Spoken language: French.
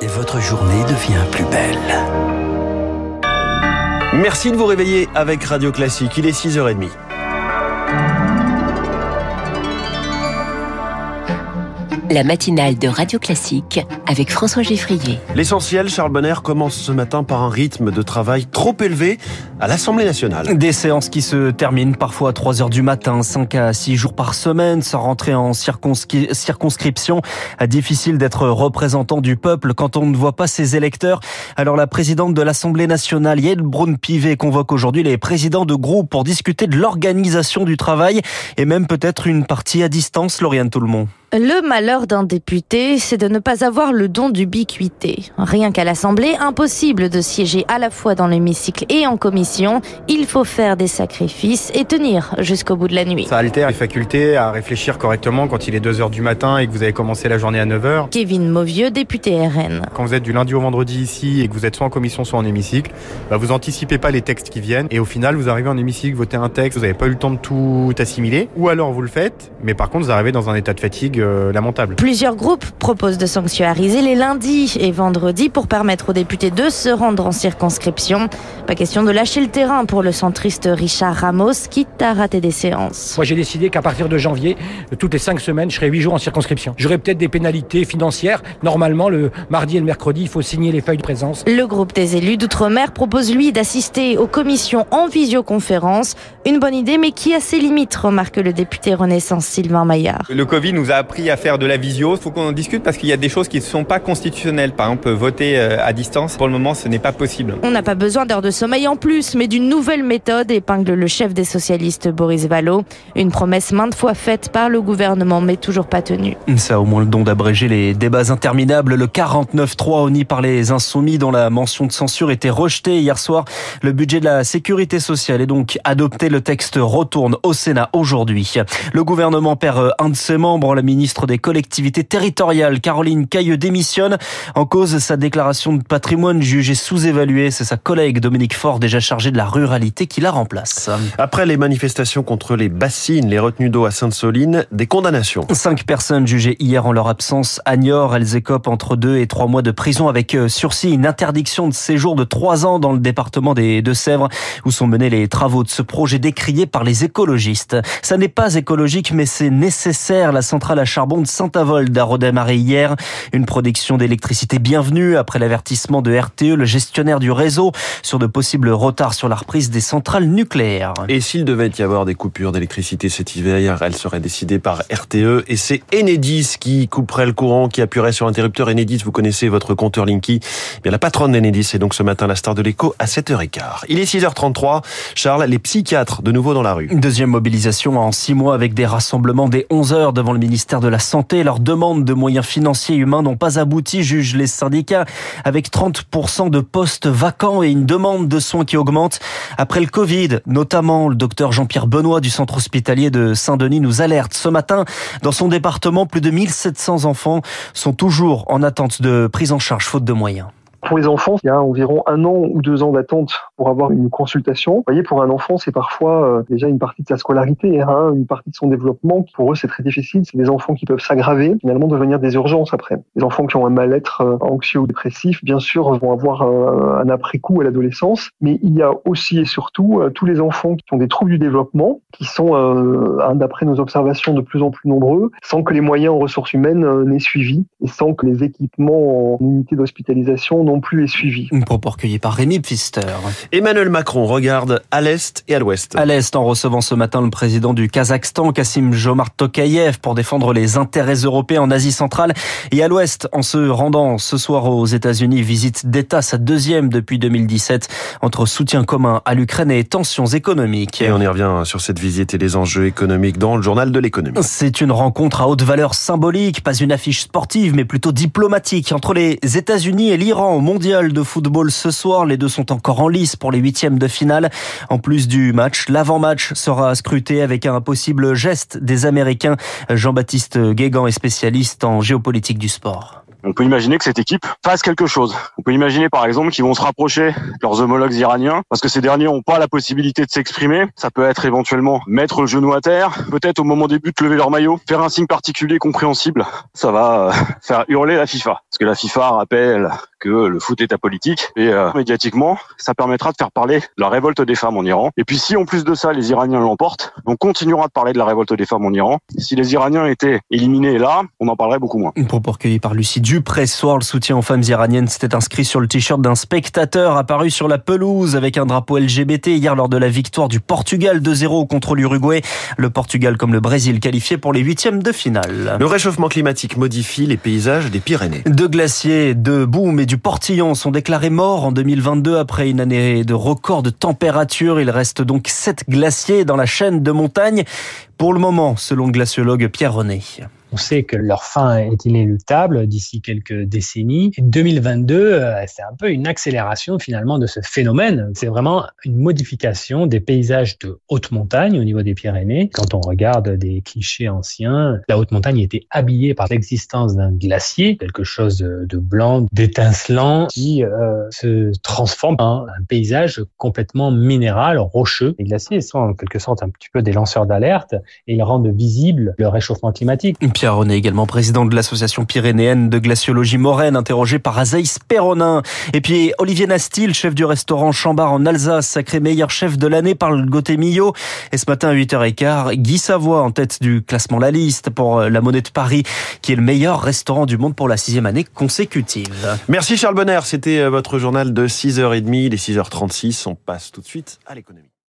et votre journée devient plus belle. Merci de vous réveiller avec Radio Classique. Il est 6h30. La matinale de Radio Classique avec François Geffrier. L'essentiel, Charles Bonner commence ce matin par un rythme de travail trop élevé à l'Assemblée nationale. Des séances qui se terminent parfois à 3 heures du matin, 5 à 6 jours par semaine, sans rentrer en circonscription. Difficile d'être représentant du peuple quand on ne voit pas ses électeurs. Alors la présidente de l'Assemblée nationale, Yael Braun-Pivet, convoque aujourd'hui les présidents de groupe pour discuter de l'organisation du travail et même peut-être une partie à distance, Lauriane Toulmont. Le malheur d'un député, c'est de ne pas avoir le don d'ubiquité. Rien qu'à l'Assemblée, impossible de siéger à la fois dans l'hémicycle et en commission. Il faut faire des sacrifices et tenir jusqu'au bout de la nuit. Ça altère les facultés à réfléchir correctement quand il est 2h du matin et que vous avez commencé la journée à 9h. Kevin Mauvieux, député RN. Quand vous êtes du lundi au vendredi ici et que vous êtes soit en commission soit en hémicycle, bah vous anticipez pas les textes qui viennent et au final vous arrivez en hémicycle, votez un texte, vous n'avez pas eu le temps de tout assimiler ou alors vous le faites, mais par contre vous arrivez dans un état de fatigue euh, lamentable. Plusieurs groupes proposent de sanctuariser les lundis et vendredis pour permettre aux députés de se rendre en circonscription. Pas question de lâcher le terrain pour le centriste Richard Ramos, quitte à rater des séances. Moi j'ai décidé qu'à partir de janvier, toutes les cinq semaines, je serai huit jours en circonscription. J'aurai peut-être des pénalités financières. Normalement, le mardi et le mercredi, il faut signer les feuilles de présence. Le groupe des élus d'outre-mer propose lui d'assister aux commissions en visioconférence. Une bonne idée, mais qui a ses limites, remarque le député Renaissance Sylvain Maillard. Le Covid nous a appris à faire de la visio. Il faut qu'on en discute parce qu'il y a des choses qui ne sont pas constitutionnelles. Par exemple, voter à distance, pour le moment, ce n'est pas possible. On n'a pas besoin d'heures de sommeil en plus, mais d'une nouvelle méthode, épingle le chef des socialistes Boris Vallot. Une promesse maintes fois faite par le gouvernement, mais toujours pas tenue. Ça a au moins le don d'abréger les débats interminables. Le 49-3 honni par les insoumis dont la mention de censure était rejetée hier soir. Le budget de la sécurité sociale est donc adopté. Le texte retourne au Sénat aujourd'hui. Le gouvernement perd un de ses membres. La ministre des collectivités territoriales, Caroline Cailleux, démissionne. En cause, sa déclaration de patrimoine jugée sous-évaluée. C'est sa collègue Dominique Faure, déjà chargée de la ruralité, qui la remplace. Après les manifestations contre les bassines, les retenues d'eau à Sainte-Soline, des condamnations. Cinq personnes jugées hier en leur absence à Niort. Elles écopent entre deux et trois mois de prison avec sursis, une interdiction de séjour de trois ans dans le département des Deux-Sèvres où sont menés les travaux de ce projet décrié par les écologistes. Ça n'est pas écologique, mais c'est nécessaire. La centrale à charbon de Saint-Avold a redémarré hier. Une production d'électricité bienvenue après l'avertissement de RTE, le gestionnaire du réseau, sur de possibles retards sur la reprise des centrales nucléaires. Et s'il devait y avoir des coupures d'électricité cet hiver, elles seraient décidées par RTE et c'est Enedis qui couperait le courant, qui appuierait sur l'interrupteur. Enedis, vous connaissez votre compteur Linky. Eh bien, la patronne d'Enedis est donc ce matin la star de l'écho à 7h15. Il est 6h33. Charles, les psychiatres de nouveau dans la rue. Deuxième mobilisation en six mois avec des rassemblements dès 11h devant le ministère de la Santé. Leurs demandes de moyens financiers et humains n'ont pas abouti, jugent les syndicats, avec 30% de postes vacants et une demande de soins qui augmente. Après le Covid, notamment le docteur Jean-Pierre Benoît du centre hospitalier de Saint-Denis nous alerte ce matin. Dans son département, plus de 1700 enfants sont toujours en attente de prise en charge faute de moyens. Pour les enfants, il y a environ un an ou deux ans d'attente pour avoir une consultation. Vous voyez, pour un enfant, c'est parfois euh, déjà une partie de sa scolarité, hein, une partie de son développement. Pour eux, c'est très difficile. C'est des enfants qui peuvent s'aggraver, finalement devenir des urgences après. Les enfants qui ont un mal-être euh, anxieux ou dépressif, bien sûr, vont avoir euh, un après-coup à l'adolescence. Mais il y a aussi et surtout tous les enfants qui ont des troubles du développement, qui sont, d'après nos observations, de plus en plus nombreux, sans que les moyens en ressources humaines n'aient suivi et sans que les équipements en unité d'hospitalisation non plus est suivi. Une propos recueilli par Rémi Pfister. Emmanuel Macron regarde à l'est et à l'ouest. À l'est, en recevant ce matin le président du Kazakhstan, Kassim Jomart Tokayev, pour défendre les intérêts européens en Asie centrale. Et à l'ouest, en se rendant ce soir aux États-Unis, visite d'État, sa deuxième depuis 2017, entre soutien commun à l'Ukraine et tensions économiques. Et on y revient sur cette visite et les enjeux économiques dans le journal de l'économie. C'est une rencontre à haute valeur symbolique, pas une affiche sportive, mais plutôt diplomatique entre les États-Unis et l'Iran au mondial de football ce soir. Les deux sont encore en lice pour les huitièmes de finale. En plus du match, l'avant-match sera scruté avec un possible geste des Américains. Jean-Baptiste Guégan est spécialiste en géopolitique du sport. On peut imaginer que cette équipe fasse quelque chose. On peut imaginer par exemple qu'ils vont se rapprocher de leurs homologues iraniens parce que ces derniers n'ont pas la possibilité de s'exprimer. Ça peut être éventuellement mettre le genou à terre, peut-être au moment des buts lever leur maillot, faire un signe particulier compréhensible. Ça va euh, faire hurler la FIFA parce que la FIFA rappelle que le foot est apolitique et euh, médiatiquement, ça permettra de faire parler de la révolte des femmes en Iran. Et puis si en plus de ça, les Iraniens l'emportent, on continuera de parler de la révolte des femmes en Iran. Si les Iraniens étaient éliminés là, on en parlerait beaucoup moins. Dupré. Soir, le soutien aux femmes iraniennes s'était inscrit sur le t-shirt d'un spectateur apparu sur la pelouse avec un drapeau LGBT hier lors de la victoire du Portugal 2-0 contre l'Uruguay. Le Portugal comme le Brésil qualifié pour les huitièmes de finale. Le réchauffement climatique modifie les paysages des Pyrénées. Deux glaciers de boum et du Portillon sont déclarés morts en 2022 après une année de record de température. Il reste donc sept glaciers dans la chaîne de montagne. Pour le moment, selon le glaciologue Pierre René. On sait que leur fin est inéluctable d'ici quelques décennies. Et 2022, euh, c'est un peu une accélération finalement de ce phénomène. C'est vraiment une modification des paysages de haute montagne au niveau des Pyrénées. Quand on regarde des clichés anciens, la haute montagne était habillée par l'existence d'un glacier, quelque chose de blanc, d'étincelant, qui euh, se transforme en un paysage complètement minéral, rocheux. Les glaciers sont en quelque sorte un petit peu des lanceurs d'alerte et ils rendent visible le réchauffement climatique. Pierre René, également président de l'association pyrénéenne de glaciologie moraine, interrogé par Azaïs Perronin. Et puis Olivier Nastil, chef du restaurant Chambard en Alsace, sacré meilleur chef de l'année par le Gauthier Millot. Et ce matin à 8h15, Guy Savoie en tête du classement La Liste pour la Monnaie de Paris, qui est le meilleur restaurant du monde pour la sixième année consécutive. Merci Charles Bonner, c'était votre journal de 6h30, les 6h36. On passe tout de suite à l'économie.